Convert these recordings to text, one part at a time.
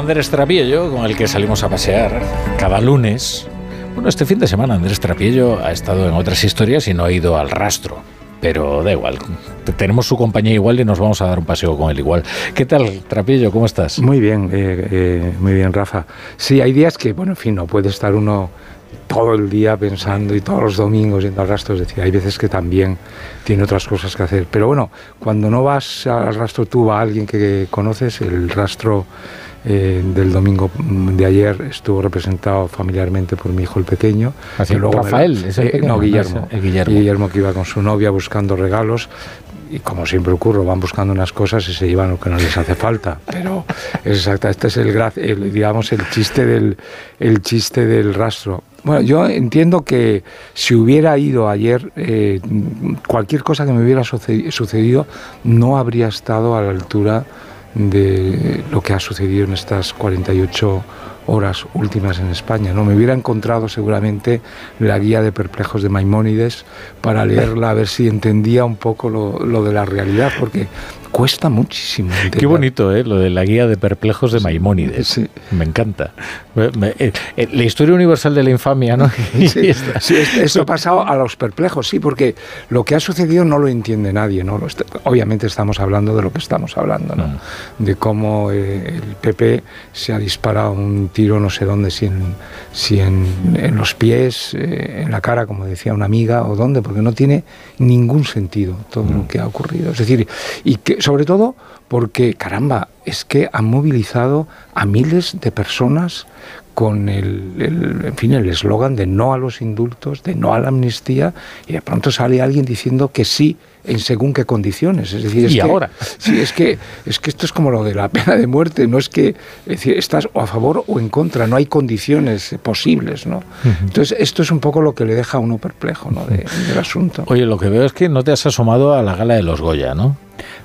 Andrés Trapiello, con el que salimos a pasear cada lunes. Bueno, este fin de semana Andrés Trapiello ha estado en otras historias y no ha ido al rastro. Pero da igual, tenemos su compañía igual y nos vamos a dar un paseo con él igual. ¿Qué tal, Trapiello? ¿Cómo estás? Muy bien, eh, eh, muy bien, Rafa. Sí, hay días que, bueno, en fin, no puede estar uno todo el día pensando y todos los domingos yendo al rastro. Es decir, hay veces que también tiene otras cosas que hacer. Pero bueno, cuando no vas al rastro tú, va alguien que conoces, el rastro eh, del domingo de ayer estuvo representado familiarmente por mi hijo el pequeño. Así, Rafael, eh, no, Guillermo, Guillermo. Guillermo que iba con su novia buscando regalos y como siempre ocurre, van buscando unas cosas y se llevan lo que no les hace falta. Pero es exacta, este es el, digamos el chiste del el chiste del rastro. Bueno, yo entiendo que si hubiera ido ayer, eh, cualquier cosa que me hubiera sucedido no habría estado a la altura de lo que ha sucedido en estas 48 horas últimas en España. ¿no? Me hubiera encontrado seguramente la guía de perplejos de Maimónides para leerla, a ver si entendía un poco lo, lo de la realidad, porque cuesta muchísimo. Qué bonito, ¿eh? Lo de la guía de perplejos de Maimónides. Sí. Me encanta. Eh, eh, la historia universal de la infamia, ¿no? Sí, eso ha pasado a los perplejos, sí, porque lo que ha sucedido no lo entiende nadie, ¿no? Obviamente estamos hablando de lo que estamos hablando, ¿no? Mm. De cómo eh, el PP se ha disparado un tiro no sé dónde, si en, si en, en los pies, en la cara, como decía una amiga, o dónde, porque no tiene ningún sentido todo lo mm. que ha ocurrido. Es decir, y que sobre todo porque, caramba, es que han movilizado a miles de personas con el, en fin, el eslogan de no a los indultos, de no a la amnistía, y de pronto sale alguien diciendo que sí en según qué condiciones. Es decir, es y que, ahora. Sí, es que, es que esto es como lo de la pena de muerte, no es que decir, estás o a favor o en contra, no hay condiciones posibles. ¿no? Entonces, esto es un poco lo que le deja a uno perplejo ¿no? del asunto. Oye, lo que veo es que no te has asomado a la gala de los Goya, ¿no?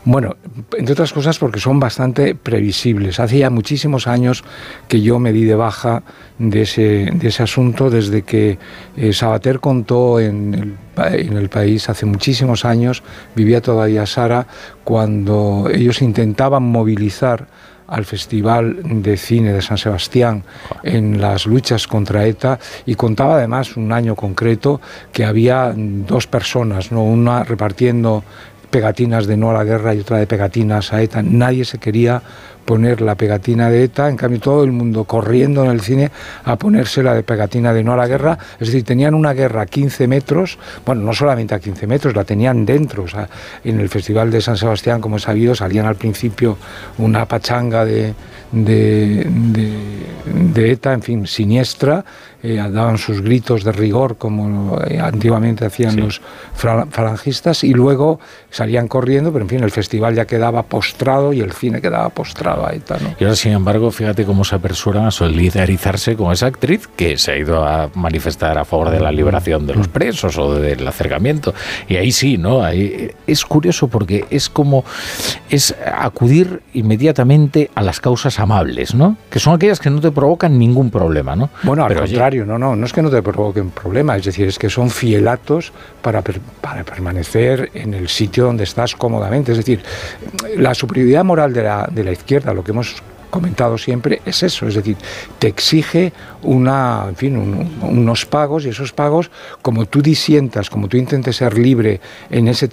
Bueno, entre otras cosas porque son bastante previsibles. Hace ya muchísimos años que yo me di de baja de ese, de ese asunto desde que eh, Sabater contó en el, en el país hace muchísimos años, vivía todavía Sara, cuando ellos intentaban movilizar al Festival de Cine de San Sebastián en las luchas contra ETA y contaba además un año concreto que había dos personas, ¿no? una repartiendo pegatinas de no a la guerra y otra de pegatinas a ETA. Nadie se quería poner la pegatina de ETA, en cambio todo el mundo corriendo en el cine a ponerse la de pegatina de no a la guerra, es decir, tenían una guerra a 15 metros, bueno, no solamente a 15 metros, la tenían dentro, o sea, en el Festival de San Sebastián, como he sabido, salían al principio una pachanga de, de, de ETA, en fin, siniestra, eh, daban sus gritos de rigor como antiguamente hacían los falangistas y luego salían corriendo, pero en fin, el festival ya quedaba postrado y el cine quedaba postrado a ETA. Y ahora, sin embargo, fíjate cómo se apersuran a solidarizarse con esa actriz que se ha ido a manifestar a favor de la liberación de los presos o del acercamiento. Y ahí sí, ¿no? Ahí es curioso porque es como es acudir inmediatamente a las causas amables, ¿no? Que son aquellas que no te provocan ningún problema, ¿no? Bueno, al contrario no, no, no es que no te provoquen problemas, es decir, es que son fielatos para, para permanecer en el sitio donde estás cómodamente. Es decir, la superioridad moral de la, de la izquierda, lo que hemos comentado siempre es eso, es decir, te exige una, en fin, unos pagos y esos pagos, como tú disientas, como tú intentes ser libre en ese...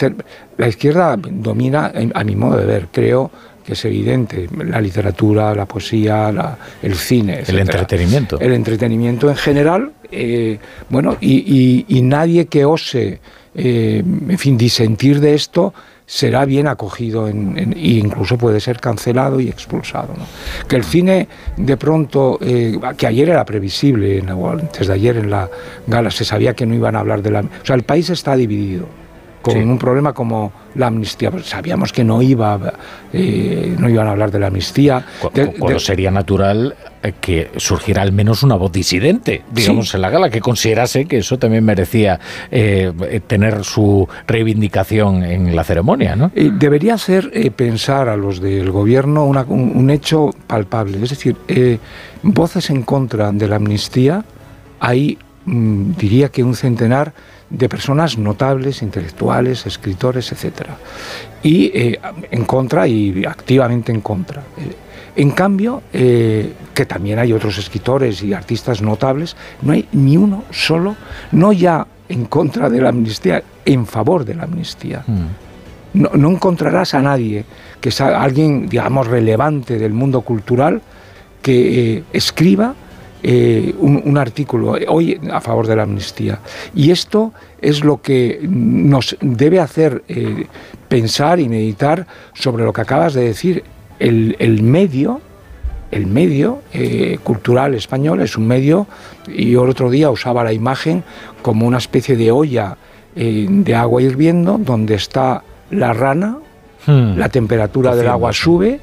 La izquierda domina, a mi modo de ver, creo, que es evidente, la literatura, la poesía, el cine. El entretenimiento. El entretenimiento en general, eh, bueno, y, nadie que ose, eh, en fin, disentir de esto será bien acogido en, e incluso puede ser cancelado y expulsado. Que el cine de pronto, eh, que ayer era previsible, antes de ayer en la gala se sabía que no iban a hablar de la... O sea, el país está dividido con un problema como la amnistía. Pues sabíamos que no iba, eh, no iban a hablar de la amnistía. Cuando sería natural eh, que surgiera al menos una voz disidente, digamos, en la gala, que considerase que eso también merecía eh, tener su reivindicación en la ceremonia, ¿no? debería ser pensar a los del gobierno un, un, hecho palpable, es decir, voces en contra de la amnistía, hay, diría que un centenar de personas notables, intelectuales, escritores, etc. Y eh, en contra y activamente en contra. En cambio, eh, que también hay otros escritores y artistas notables, no hay ni uno solo, no ya en contra de la amnistía, en favor de la amnistía. Mm. No, encontrarás a nadie que sea alguien, digamos, relevante del mundo cultural que eh, escriba eh, un, artículo hoy a favor de la amnistía. Y esto es lo que nos debe hacer eh, pensar y meditar sobre lo que acabas de decir. El, medio, el medio eh, cultural español es un medio, y yo el otro día usaba la imagen como una especie de olla de agua hirviendo donde está la rana, hmm. la temperatura del agua sube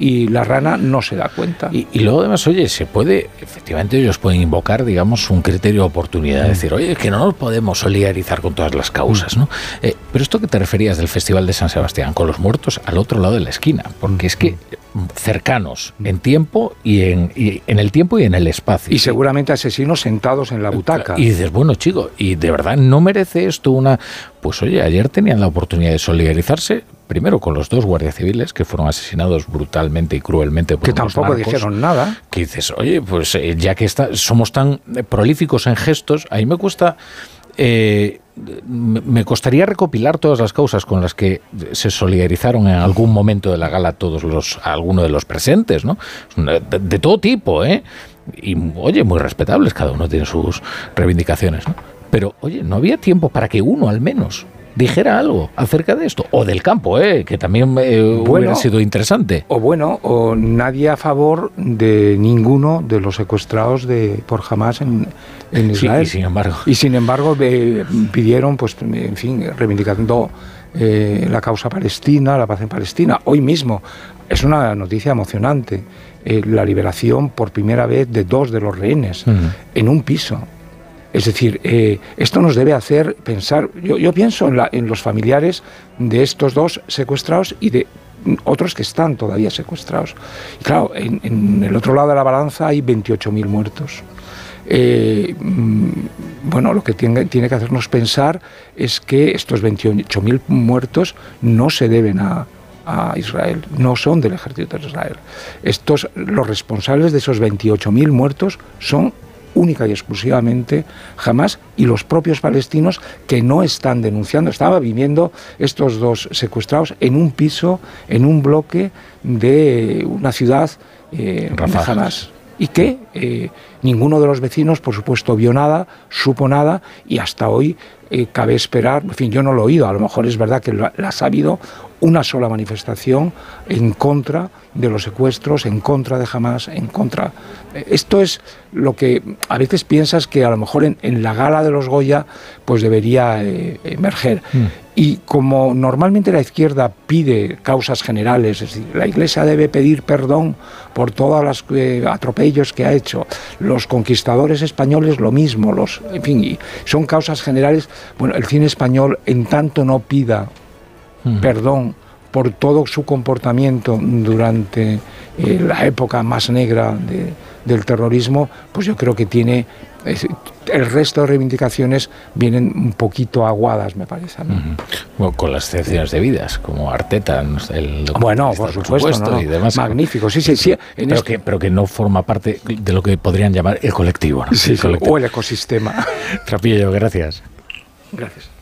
y la rana no se da cuenta. Y, luego además, oye, se puede, efectivamente ellos pueden invocar, digamos, un criterio de oportunidad, mm. decir, oye, que no nos podemos solidarizar con todas las causas, ¿no? Eh, pero esto que te referías del Festival de San Sebastián, con los muertos al otro lado de la esquina, porque es que cercanos en tiempo y en, en el tiempo y en el espacio. Y seguramente asesinos sentados en la butaca. Y dices, bueno, chico, y de verdad no merece esto una... Pues oye, ayer tenían la oportunidad de solidarizarse, primero con los dos guardias civiles que fueron asesinados brutalmente y cruelmente por que tampoco dijeron nada. Que dices oye pues eh, ya que está, somos tan prolíficos en gestos ahí me cuesta eh, me costaría recopilar todas las causas con las que se solidarizaron en algún momento de la gala todos los algunos de los presentes no de, todo tipo eh y oye muy respetables cada uno tiene sus reivindicaciones ¿no? pero oye no había tiempo para que uno al menos dijera algo acerca de esto. O del campo, ¿eh? que también eh, hubiera sido interesante. O bueno, o nadie a favor de ninguno de los secuestrados de por Hamas en, Israel. y sin embargo. Y sin embargo pidieron, pues, en fin, reivindicando eh, la causa palestina, la paz en Palestina. Hoy mismo es una noticia emocionante. Eh, la liberación por primera vez de dos de los rehenes mm. en un piso. Es decir, eh, esto nos debe hacer pensar, yo, pienso en, los familiares de estos dos secuestrados y de otros que están todavía secuestrados. Y claro, en, el otro lado de la balanza hay 28.000 muertos. Eh, mm, bueno, lo que tiene, tiene, que hacernos pensar es que estos 28.000 muertos no se deben a, a Israel, no son del ejército de Israel. Estos, los responsables de esos 28.000 muertos son única y exclusivamente jamás y los propios palestinos que no están denunciando. Estaba viviendo estos dos secuestrados en un piso, en un bloque de una ciudad eh, jamás y que eh, ninguno de los vecinos, por supuesto, vio nada, supo nada y hasta hoy eh, cabe esperar, en fin, yo no lo he oído, a lo mejor es verdad que la ha sabido una sola manifestación en contra de los secuestros, en contra de Hamas, en contra... Esto es lo que a veces piensas que a lo mejor en, la gala de los Goya pues debería eh, emerger. Mm. Y como normalmente la izquierda pide causas generales, es decir, la Iglesia debe pedir perdón por todos los eh, atropellos que ha hecho, los conquistadores españoles lo mismo, los, en fin, son causas generales. Bueno, el cine español en tanto no pida perdón por todo su comportamiento durante eh, la época más negra del terrorismo, pues yo creo que tiene el resto de reivindicaciones vienen un poquito aguadas, me parece. con las excepciones debidas, como Arteta, el Bueno, por supuesto, y demás. Magnífico, sí, sí, sí. pero, que, pero que no forma parte de lo que podrían llamar el colectivo. o el ecosistema. Trapillo, gracias. Gracias.